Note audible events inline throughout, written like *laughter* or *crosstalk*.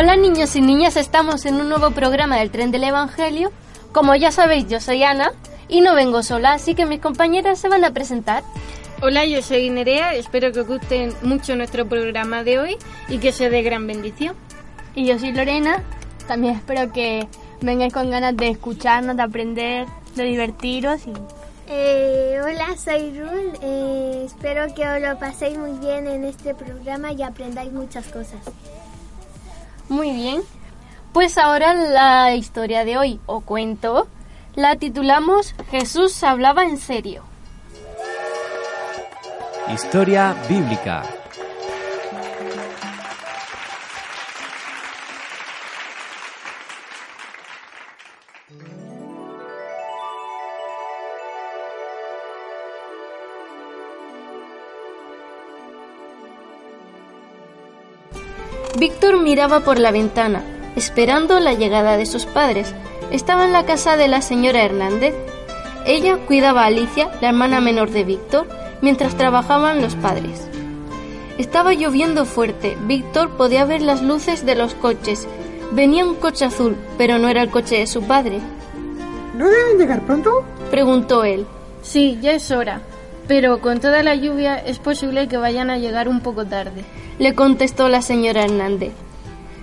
Hola niños y niñas, estamos en un nuevo programa del Tren del Evangelio. Como ya sabéis, yo soy Ana y no vengo sola, así que mis compañeras se van a presentar. Hola, yo soy Nerea, espero que os guste mucho nuestro programa de hoy y que sea de gran bendición. Y yo soy Lorena, también espero que vengáis con ganas de escucharnos, de aprender, de divertiros y Eh, hola, soy Rul. Eh, espero que os lo paséis muy bien en este programa y aprendáis muchas cosas. Muy bien. Pues ahora la historia de hoy, o cuento, la titulamos Jesús hablaba en serio. Historia bíblica. Víctor miraba por la ventana, esperando la llegada de sus padres. Estaba en la casa de la señora Hernández. Ella cuidaba a Alicia, la hermana menor de Víctor, mientras trabajaban los padres. Estaba lloviendo fuerte. Víctor podía ver las luces de los coches. Venía un coche azul, pero no era el coche de su padre. ¿No deben llegar pronto? Preguntó él. Sí, ya es hora, pero con toda la lluvia es posible que vayan a llegar un poco tarde. Le contestó la señora Hernández.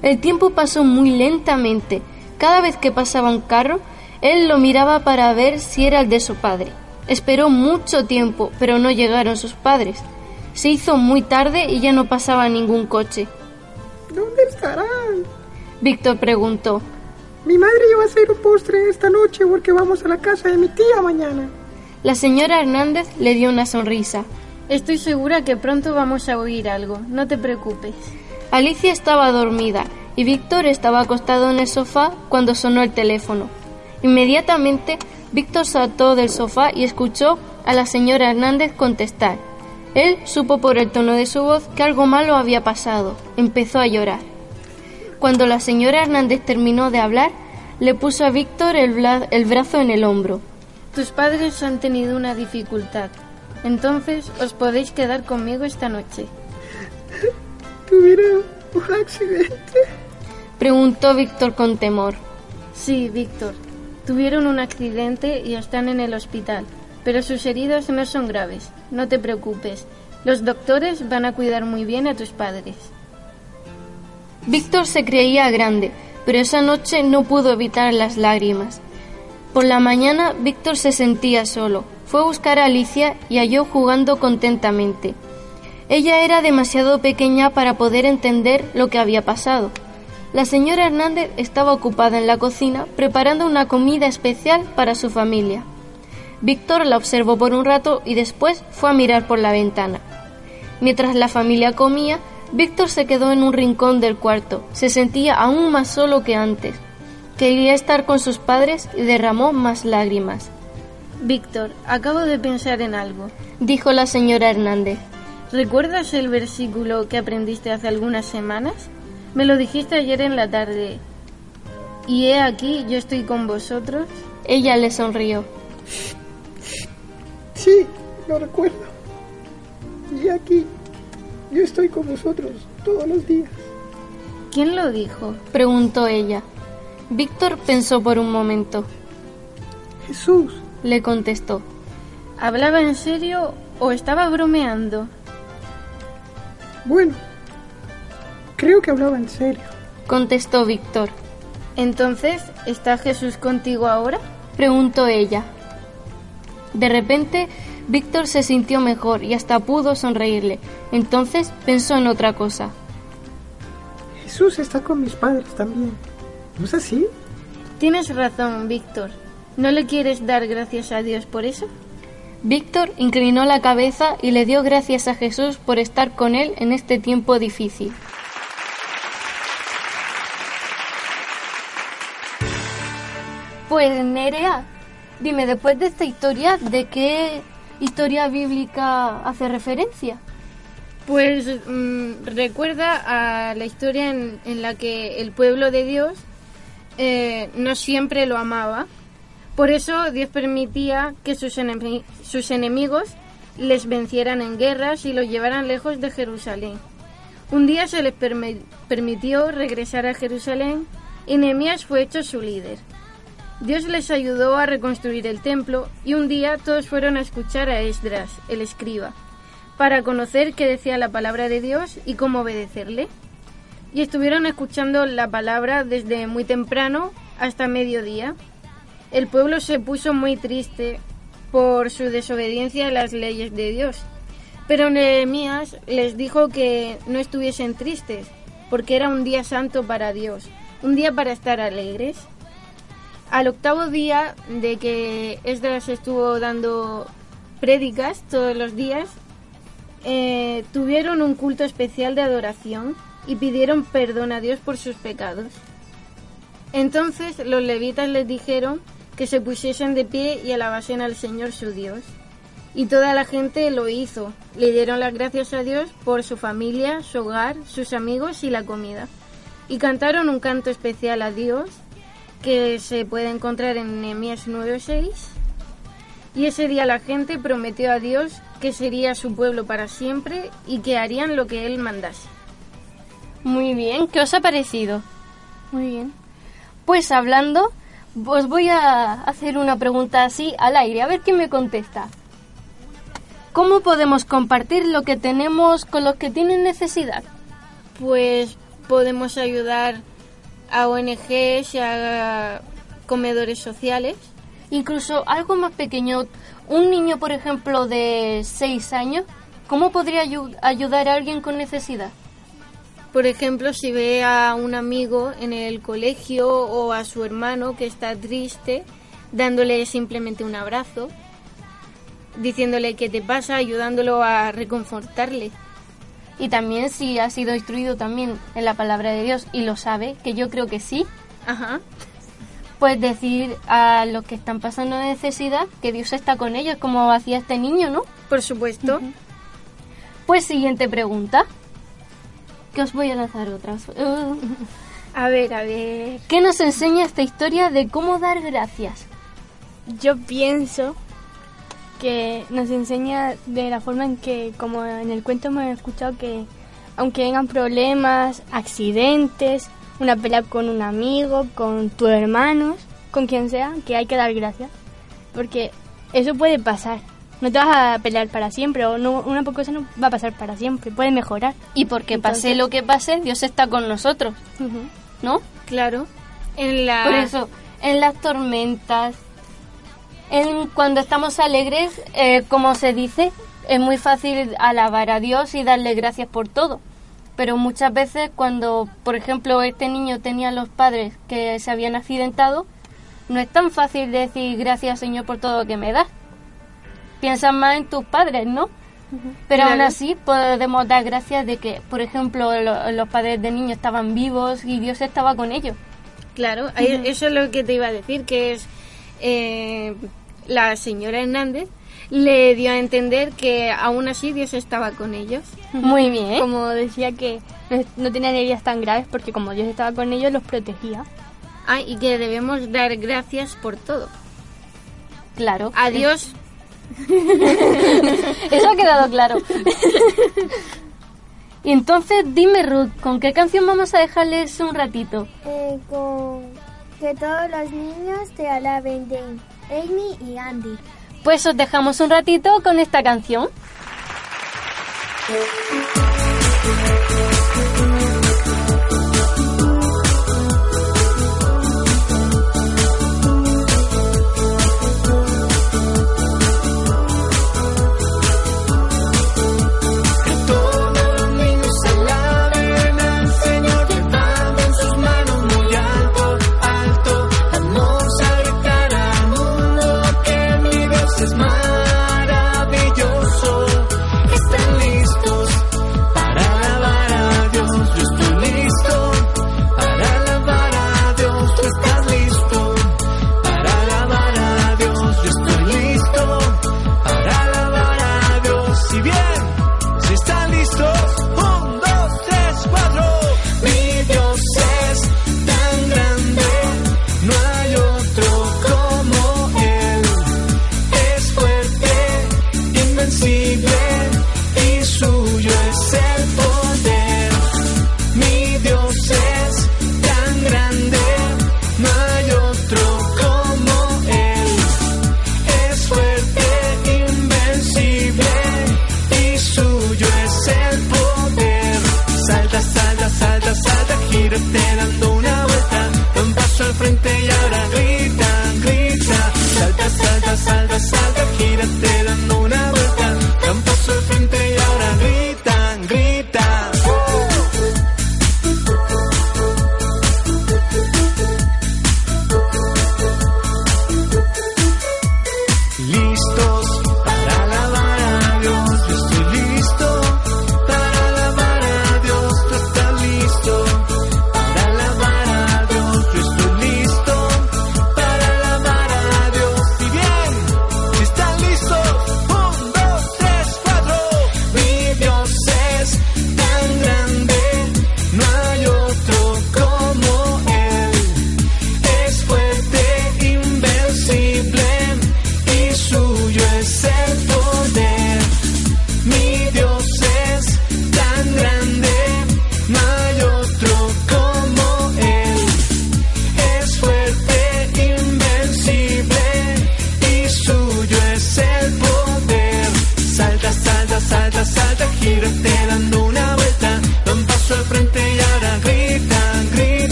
El tiempo pasó muy lentamente. Cada vez que pasaba un carro, él lo miraba para ver si era el de su padre. Esperó mucho tiempo, pero no llegaron sus padres. Se hizo muy tarde y ya no pasaba ningún coche. ¿Dónde estarán? Víctor preguntó. Mi madre iba a hacer un postre esta noche porque vamos a la casa de mi tía mañana. La señora Hernández le dio una sonrisa. Estoy segura que pronto vamos a oír algo, no te preocupes. Alicia estaba dormida y Víctor estaba acostado en el sofá cuando sonó el teléfono. Inmediatamente, Víctor saltó del sofá y escuchó a la señora Hernández contestar. Él supo por el tono de su voz que algo malo había pasado. Empezó a llorar. Cuando la señora Hernández terminó de hablar, le puso a Víctor el, brazo en el hombro. Tus padres han tenido una dificultad, entonces os podéis quedar conmigo esta noche. ¿Tuvieron un accidente? Preguntó Víctor con temor. Sí, Víctor. Tuvieron un accidente y están en el hospital, pero sus heridas no son graves. No te preocupes. Los doctores van a cuidar muy bien a tus padres. Víctor se creía grande, pero esa noche no pudo evitar las lágrimas. Por la mañana, Víctor se sentía solo. Fue a buscar a Alicia y halló jugando contentamente. Ella era demasiado pequeña para poder entender lo que había pasado. La señora Hernández estaba ocupada en la cocina preparando una comida especial para su familia. Víctor la observó por un rato y después fue a mirar por la ventana. Mientras la familia comía, Víctor se quedó en un rincón del cuarto. Se sentía aún más solo que antes. Quería estar con sus padres y derramó más lágrimas. Víctor, acabo de pensar en algo. Dijo la señora Hernández. ¿Recuerdas el versículo que aprendiste hace algunas semanas? Me lo dijiste ayer en la tarde. Y he aquí, yo estoy con vosotros. Ella le sonrió. Sí, lo recuerdo. Y aquí, yo estoy con vosotros todos los días. ¿Quién lo dijo? preguntó ella. Víctor pensó por un momento. Jesús, Le contestó. ¿Hablaba en serio o estaba bromeando? bueno, creo que hablaba en serio. Contestó Víctor. Entonces, ¿está Jesús contigo ahora? Preguntó ella. De repente, Víctor se sintió mejor y hasta pudo sonreírle. Entonces pensó en otra cosa. Jesús está con mis padres también. ¿No es así? Tienes razón, Víctor. ¿No le quieres dar gracias a Dios por eso? Víctor inclinó la cabeza y le dio gracias a Jesús por estar con él en este tiempo difícil. Pues Nerea, dime, después de esta historia, ¿de qué historia bíblica hace referencia? Pues mm, recuerda a la historia en, en la que el pueblo de Dios eh, no siempre lo amaba. Por eso Dios permitía que sus, enemi- sus enemigos les vencieran en guerras y los llevaran lejos de Jerusalén. Un día se les permi- permitió regresar a Jerusalén y Nehemías fue hecho su líder. Dios les ayudó a reconstruir el templo y un día todos fueron a escuchar a Esdras, el escriba, para conocer qué decía la palabra de Dios y cómo obedecerle. Y estuvieron escuchando la palabra desde muy temprano hasta mediodía. El pueblo se puso muy triste por su desobediencia a las leyes de Dios. Pero Nehemías les dijo que no estuviesen tristes, porque era un día santo para Dios, un día para estar alegres. Al octavo día de que Esdras estuvo dando prédicas todos los días, eh, tuvieron un culto especial de adoración y pidieron perdón a Dios por sus pecados. Entonces los levitas les dijeron que se pusiesen de pie y alabasen al Señor su Dios. Y toda la gente lo hizo. Le dieron las gracias a Dios por su familia, su hogar, sus amigos y la comida. Y cantaron un canto especial a Dios que se puede encontrar en Nehemías 9:6. Y ese día la gente prometió a Dios que sería su pueblo para siempre y que harían lo que él mandase. Muy bien, ¿qué os ha parecido? Muy bien. Pues hablando, os voy a hacer una pregunta así al aire, a ver quién me contesta. ¿Cómo podemos compartir lo que tenemos con los que tienen necesidad? Pues podemos ayudar a ONGs y a comedores sociales. Incluso algo más pequeño, un niño, por ejemplo, de 6 años, ¿cómo podría ayu- ayudar a alguien con necesidad? Por ejemplo, si ve a un amigo en el colegio o a su hermano que está triste, dándole simplemente un abrazo, diciéndole qué te pasa, ayudándolo a reconfortarle. Y también si ha sido instruido también en la palabra de Dios y lo sabe, que yo creo que sí, Ajá. pues decir a los que están pasando necesidad que Dios está con ellos, como hacía este niño, ¿no? Por supuesto. Pues siguiente pregunta. Que os voy a lanzar otras. A ver, a ver. ¿Qué nos enseña esta historia de cómo dar gracias? Yo pienso que nos enseña de la forma en que, como en el cuento hemos escuchado, que aunque vengan problemas, accidentes, una pelea con un amigo, con tus hermanos, con quien sea, que hay que dar gracias. Porque eso puede pasar. No te vas a pelear para siempre o no, una cosa no va a pasar para siempre, puede mejorar. Y porque pase lo que pase, Dios está con nosotros. ¿no? Claro. En la... Por eso, en las tormentas, en cuando estamos alegres, eh, como se dice, es muy fácil alabar a Dios y darle gracias por todo. Pero muchas veces cuando, por ejemplo, este niño tenía los padres que se habían accidentado, no es tan fácil decir gracias Señor por todo lo que me das. Piensas más en tus padres, ¿no? Pero aún Claro. así podemos dar gracias de que, por ejemplo, lo- los padres de niños estaban vivos y Dios estaba con ellos. Claro, eso es lo que te iba a decir, que es eh, la señora Hernández le dio a entender que aún así Dios estaba con ellos. Muy bien. Como decía que no, no tenían heridas tan graves porque como Dios estaba con ellos los protegía. Ah, y que debemos dar gracias por todo. Claro. A Dios, *laughs* Eso ha quedado claro. y entonces, dime Ruth, ¿con qué canción vamos a dejarles un ratito? Eh, con que todos los niños te alaben de Amy y Andy. Pues os dejamos un ratito con esta canción.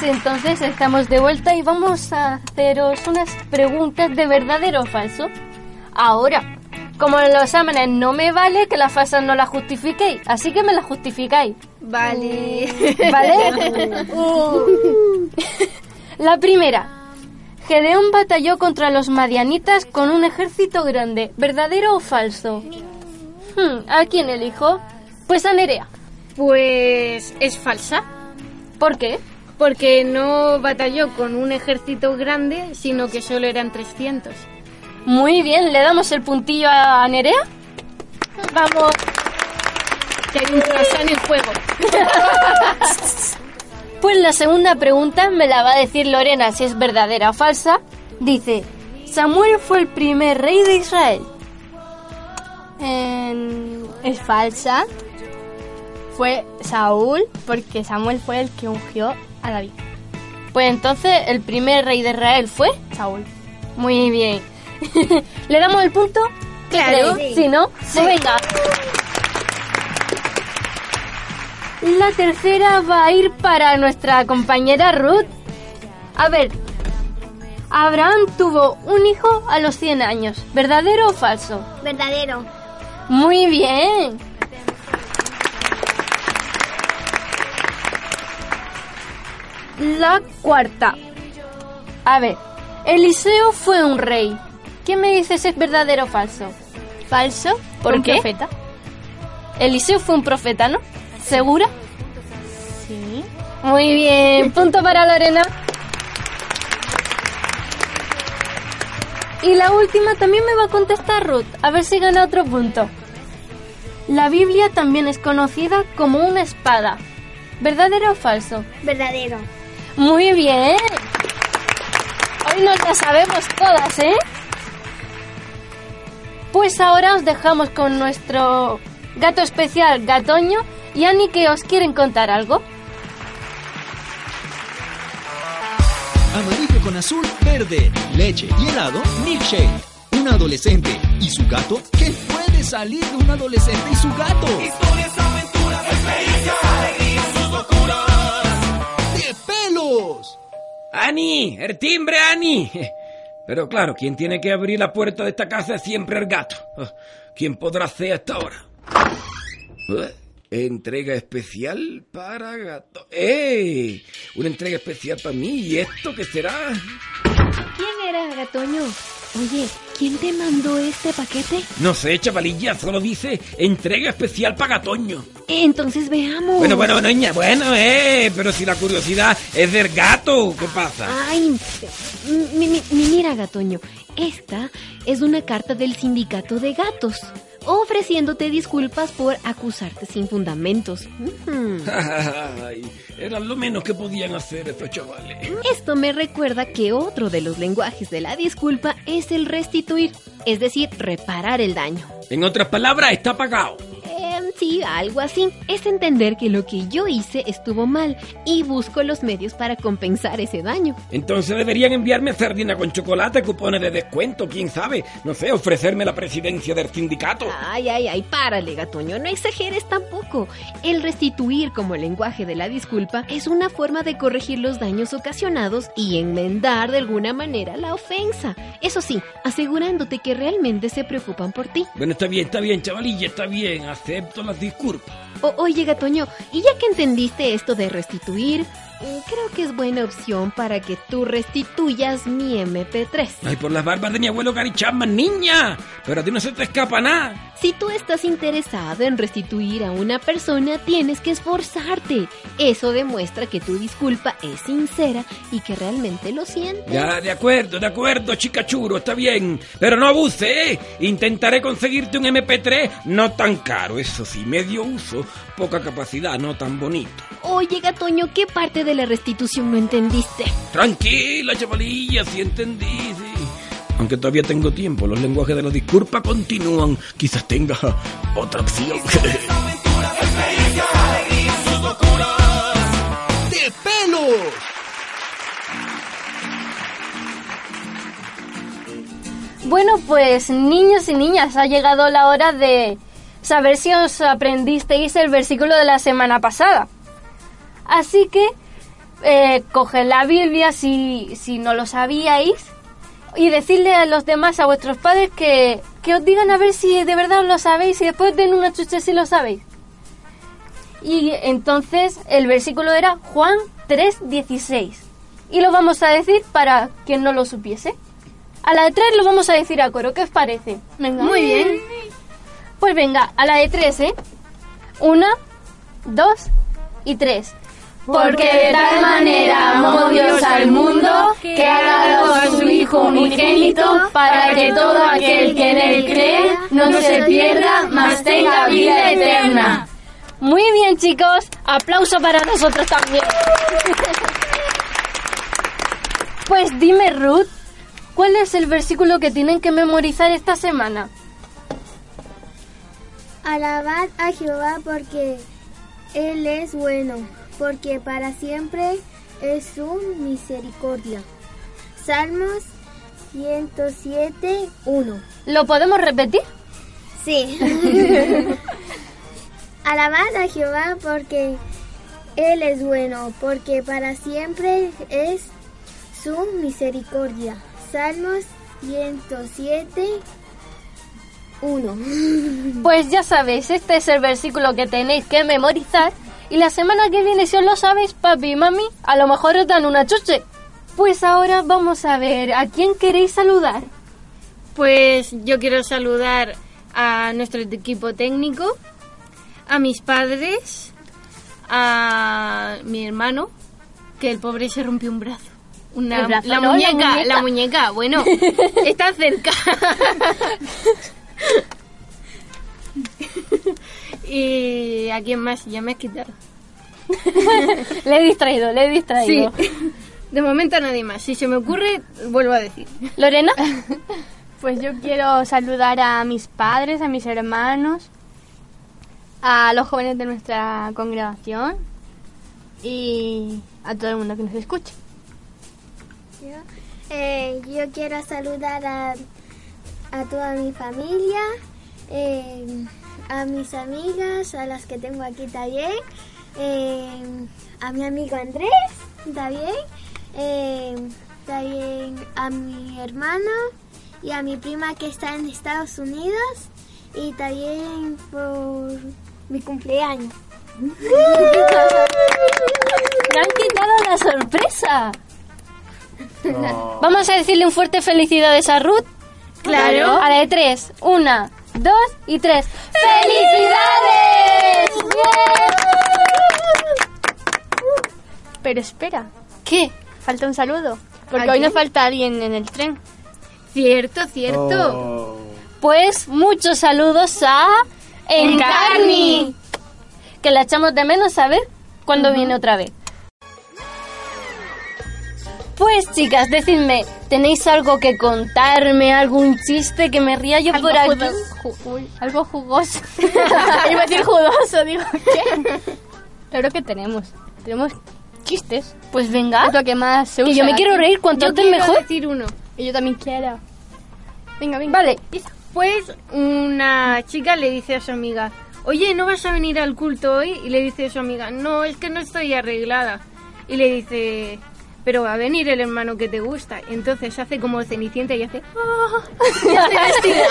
Pues entonces estamos de vuelta y vamos a haceros unas preguntas de verdadero o falso. Ahora, como en los exámenes no me vale que las falsas no las justifiquéis, así que me las justificáis. Vale. *laughs* ¿Vale? *laughs* La primera. Gedeón batalló contra los madianitas con un ejército grande. ¿Verdadero o falso? Hmm, ¿A quién elijo? Pues a Nerea. Pues es falsa, ¿Por qué? Porque no batalló con un ejército grande, sino que solo eran 300. Muy bien, ¿le damos el puntillo a Nerea? Vamos. Que hay un croissant en el fuego. *laughs* Pues la segunda pregunta me la va a decir Lorena si es verdadera o falsa. Dice, Samuel fue el primer rey de Israel. Em, es falsa. Fue Saúl, porque Samuel fue el que ungió a David. Pues entonces el primer rey de Israel fue Saúl. Muy bien. *laughs* ¿Le damos el punto? ¿Qué Claro. creéis? Si no, pues venga. La tercera va a ir para nuestra compañera Ruth. A ver, Abraham tuvo un hijo a los 100 años. ¿Verdadero o falso? Verdadero. Muy bien. La cuarta. A ver, Eliseo fue un rey. ¿Quién me dice si es verdadero o falso? ¿Falso? ¿Por un qué? profeta? Eliseo fue un profeta, ¿no? ¿Segura? Sí. Muy bien, punto para Lorena. Y la última también me va a contestar Ruth, a ver si gana otro punto. La Biblia también es conocida como una espada. ¿Verdadero o falso? Verdadero. Muy bien. Hoy nos la sabemos todas, ¿eh? Pues ahora os dejamos con nuestro gato especial, Gatoño, y Ani que os quieren contar algo. Amarillo con azul, verde, leche y helado, milkshake. Un adolescente y su gato. ¿Qué puede salir de un adolescente y su gato? Historias, ¡Ani! ¡El timbre, Ani! Pero claro, quien tiene que abrir la puerta de esta casa es siempre el gato. ¿Quién podrá hacer hasta ahora? Eh, Entrega especial para gato. ¡Eh! Una entrega especial para mí. ¿Y esto qué será? ¿Quién era, Gatoño? Oye, ¿quién te mandó este paquete? No sé, chavalilla, solo dice entrega especial para gatoño. Entonces veamos. Bueno, bueno, niña, bueno, eh, pero si la curiosidad es del gato, ¿qué pasa? Ay, mi- mi- mi- mira, Gatoño, esta es una carta del sindicato de gatos, ofreciéndote disculpas por acusarte sin fundamentos. *laughs* Ay, era lo menos que podían hacer estos chavales. Esto me recuerda que otro de los lenguajes de la disculpa es el restituir, es decir, reparar el daño. En otras palabras, está pagado. Sí, algo así. Es entender que lo que yo hice estuvo mal y busco los medios para compensar ese daño. Entonces deberían enviarme sardina con chocolate, cupones de descuento, quién sabe. No sé, ofrecerme la presidencia del sindicato. Ay, ay, ay, párale, gatoño, no exageres tampoco. El restituir como lenguaje de la disculpa es una forma de corregir los daños ocasionados y enmendar de alguna manera la ofensa. Eso sí, asegurándote que realmente se preocupan por ti. Bueno, está bien, está bien, chavalilla, está bien. Acepto las disculpas. O- oye, gatoño, y ya que entendiste esto de restituir, creo que es buena opción para que tú restituyas mi MP3. Ay, por las barbas de mi abuelo Gary Chapman, niña. Pero a ti no se te escapa nada. Si tú estás interesado en restituir a una persona, tienes que esforzarte. Eso demuestra que tu disculpa es sincera y que realmente lo sientes. Ya, de acuerdo, de acuerdo, chica churo, está bien. Pero no abuse, ¿eh? Intentaré conseguirte un MP3 no tan caro, eso sí, medio uso, poca capacidad, no tan bonito. Oye, gatoño, ¿qué parte de la restitución no entendiste? Tranquila, chavalilla, sí entendí, sí. Aunque todavía tengo tiempo, los lenguajes de la disculpa continúan. Quizás tenga otra opción. ¡De pelos! Bueno, pues niños y niñas, ha llegado la hora de saber si os aprendisteis el versículo de la semana pasada. Así que eh, coged la Biblia si, si no lo sabíais y decirle a los demás, a vuestros padres, que, que os digan a ver si de verdad lo sabéis y después den una chuche si lo sabéis. Y entonces el versículo era Juan 3:16. Y lo vamos a decir para quien no lo supiese. A la de tres lo vamos a decir a coro, ¿qué os parece? Venga. Muy bien. Pues venga, a la de tres, ¿eh? Una, dos y tres. Porque de tal manera amó Dios al mundo que ha dado a su Hijo unigénito para que todo aquel que en él cree no se pierda, mas tenga vida eterna. Muy bien, chicos. Aplauso para nosotros también. Pues dime, Ruth, ¿cuál es el versículo que tienen que memorizar esta semana? Alabad a Jehová porque Él es bueno, porque para siempre es su misericordia. Salmos 107, 1. ¿Lo podemos repetir? Sí. *laughs* Alabad a Jehová porque Él es bueno, porque para siempre es su misericordia. Salmos 107, 1. Pues ya sabéis, este es el versículo que tenéis que memorizar. Y la semana que viene, si os lo sabéis, papi y mami, a lo mejor os dan una chuche. Pues ahora vamos a ver, ¿a quién queréis saludar? Pues yo quiero saludar a nuestro equipo técnico, a mis padres, a mi hermano, que el pobre se rompió un brazo. Una, brazo la, no, la muñeca, muñeca. la muñeca, bueno, *laughs* está cerca. *laughs* y a quién más, ya me has quitado. Le he distraído, le he Sí, distraído. *laughs* de momento a nadie más. Si se me ocurre, vuelvo a decir. Lorena, *laughs* Pues yo quiero saludar a mis padres, a mis hermanos, a los jóvenes de nuestra congregación y a todo el mundo que nos escuche. Yo, eh, yo quiero saludar a, a toda mi familia, eh, a mis amigas, a las que tengo aquí también, eh, a mi amigo Andrés también, eh, también a mi hermano y a mi prima que está en Estados Unidos y también por mi cumpleaños. *laughs* me han quitado la sorpresa. Vamos a decirle un fuerte felicidades a Ruth. Claro. A la de tres. Una, dos y tres. ¡Felicidades! Pero espera, ¿Qué? falta un saludo, porque ¿A hoy nos falta alguien en el tren. Cierto, cierto. Pues muchos saludos a Encarni. Que la echamos de menos a ver cuándo viene otra vez. Pues chicas, decidme, ¿tenéis algo que contarme? ¿Algún chiste que me ría yo por aquí? ju- uy, algo jugoso. *laughs* Iba a decir jugoso, digo, ¿qué? Claro que tenemos. Tenemos chistes. Pues venga, Es lo que más se usa. que yo me quiero reír, cuanto Yo antes quiero mejor. decir uno. Y yo también quiero. Venga, venga. Vale, Pues una chica le dice a su amiga, oye, ¿no vas a venir al culto hoy? Y le dice a su amiga, no, es que no estoy arreglada. Y le dice, pero va a venir el hermano que te gusta. Entonces hace como cenicienta y hace, *laughs* "Ah", vestida.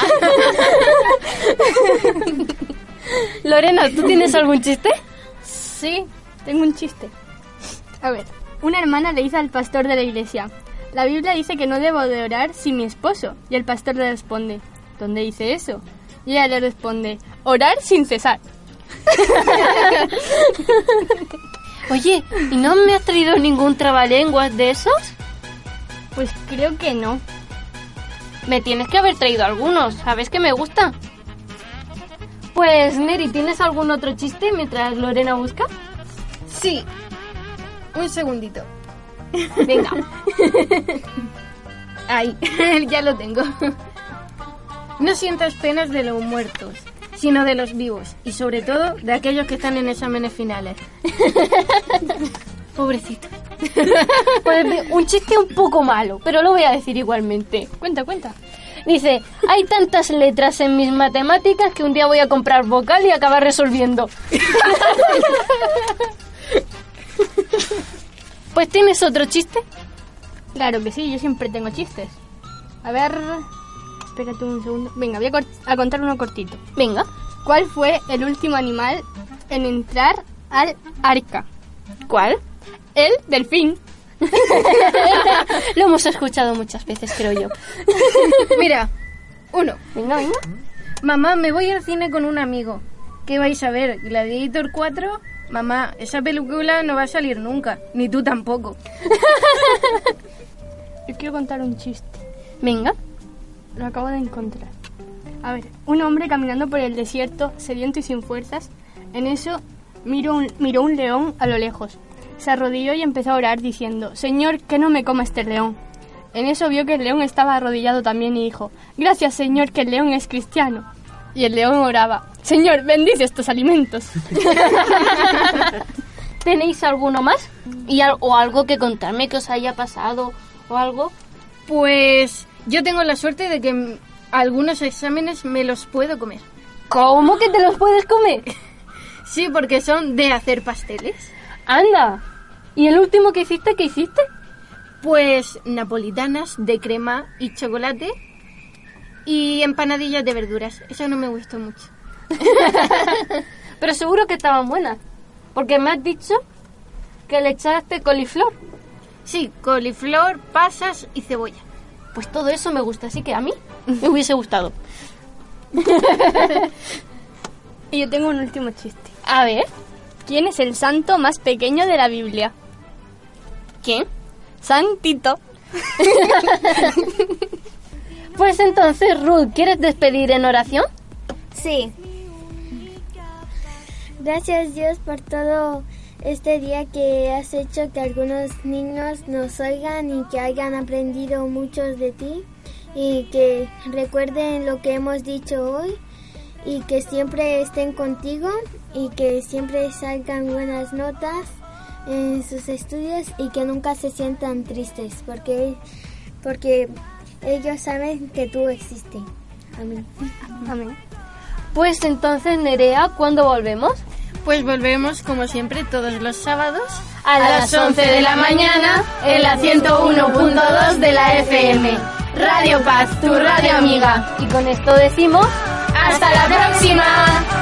*laughs* Lorena, ¿tú tienes algún chiste? Sí, tengo un chiste. A ver, una hermana le dice al pastor de la iglesia, la Biblia dice que no debo de orar sin mi esposo. Y el pastor le responde, ¿dónde dice eso? Y ella le responde, orar sin cesar. *laughs* Oye, ¿y no me has traído ningún trabalenguas de esos? Pues creo que no. Me tienes que haber traído algunos, ¿sabes que me gusta? Pues, Neri, ¿tienes algún otro chiste mientras Lorena busca? Sí, un segundito. Venga. Ahí, *laughs* ya lo tengo. No sientas penas de los muertos, sino de los vivos, y sobre todo de aquellos que están en exámenes finales. *laughs* Pobrecito. *laughs* Pues un chiste un poco malo, pero lo voy a decir igualmente. Cuenta, cuenta. Dice, hay tantas letras en mis matemáticas que un día voy a comprar vocal y acabar resolviendo. *laughs* pues tienes otro chiste. Claro que sí, yo siempre tengo chistes. A ver, espérate un segundo. Venga, voy a, contar uno cortito. Venga. ¿Cuál fue el último animal en entrar al arca? ¿Cuál? El delfín. *laughs* Lo hemos escuchado muchas veces, creo yo. *laughs* Mira, uno. Venga, venga. Mamá, me voy al cine con un amigo. ¿Qué vais a ver? ¿Gladiator 4? Mamá, esa película no va a salir nunca. Ni tú tampoco. *laughs* Yo quiero contar un chiste. Venga. Lo acabo de encontrar. A ver, un hombre caminando por el desierto, sediento y sin fuerzas. En eso miró un, miró un león a lo lejos. Se arrodilló y empezó a orar diciendo, Señor, que no me coma este león. En eso vio que el león estaba arrodillado también y dijo, Gracias, Señor, que el león es cristiano. Y el león oraba, Señor, bendice estos alimentos. *laughs* ¿Tenéis alguno más? Y al- o algo que contarme que os haya pasado o algo. Pues yo tengo la suerte de que algunos exámenes me los puedo comer. ¿Cómo que te los puedes comer? *laughs* Sí, porque son de hacer pasteles. Anda. ¿Y el último que hiciste, qué hiciste? Pues napolitanas de crema y chocolate y empanadillas de verduras. Eso no me gustó mucho. *laughs* Pero seguro que estaban buenas. Porque me has dicho que le echaste coliflor. Sí, coliflor, pasas y cebolla. Pues todo eso me gusta, así que a mí me hubiese gustado. *laughs* Y yo tengo un último chiste. A ver, ¿Quién es el santo más pequeño de la Biblia? ¿quién? Santito. *laughs* Pues entonces, Ruth, ¿quieres despedir en oración? Sí. Gracias Dios por todo este día que has hecho que algunos niños nos oigan y que hayan aprendido muchos de ti y que recuerden lo que hemos dicho hoy y que siempre estén contigo y que siempre salgan buenas notas en sus estudios y que nunca se sientan tristes porque porque ellos saben que tú existes. Amén. Amén. Pues entonces, Nerea, ¿cuándo volvemos? Pues volvemos como siempre todos los sábados A las 11 de la mañana en la 101.2 de la FM. Radio Paz, tu radio amiga. Y con esto decimos... ¡Hasta la próxima!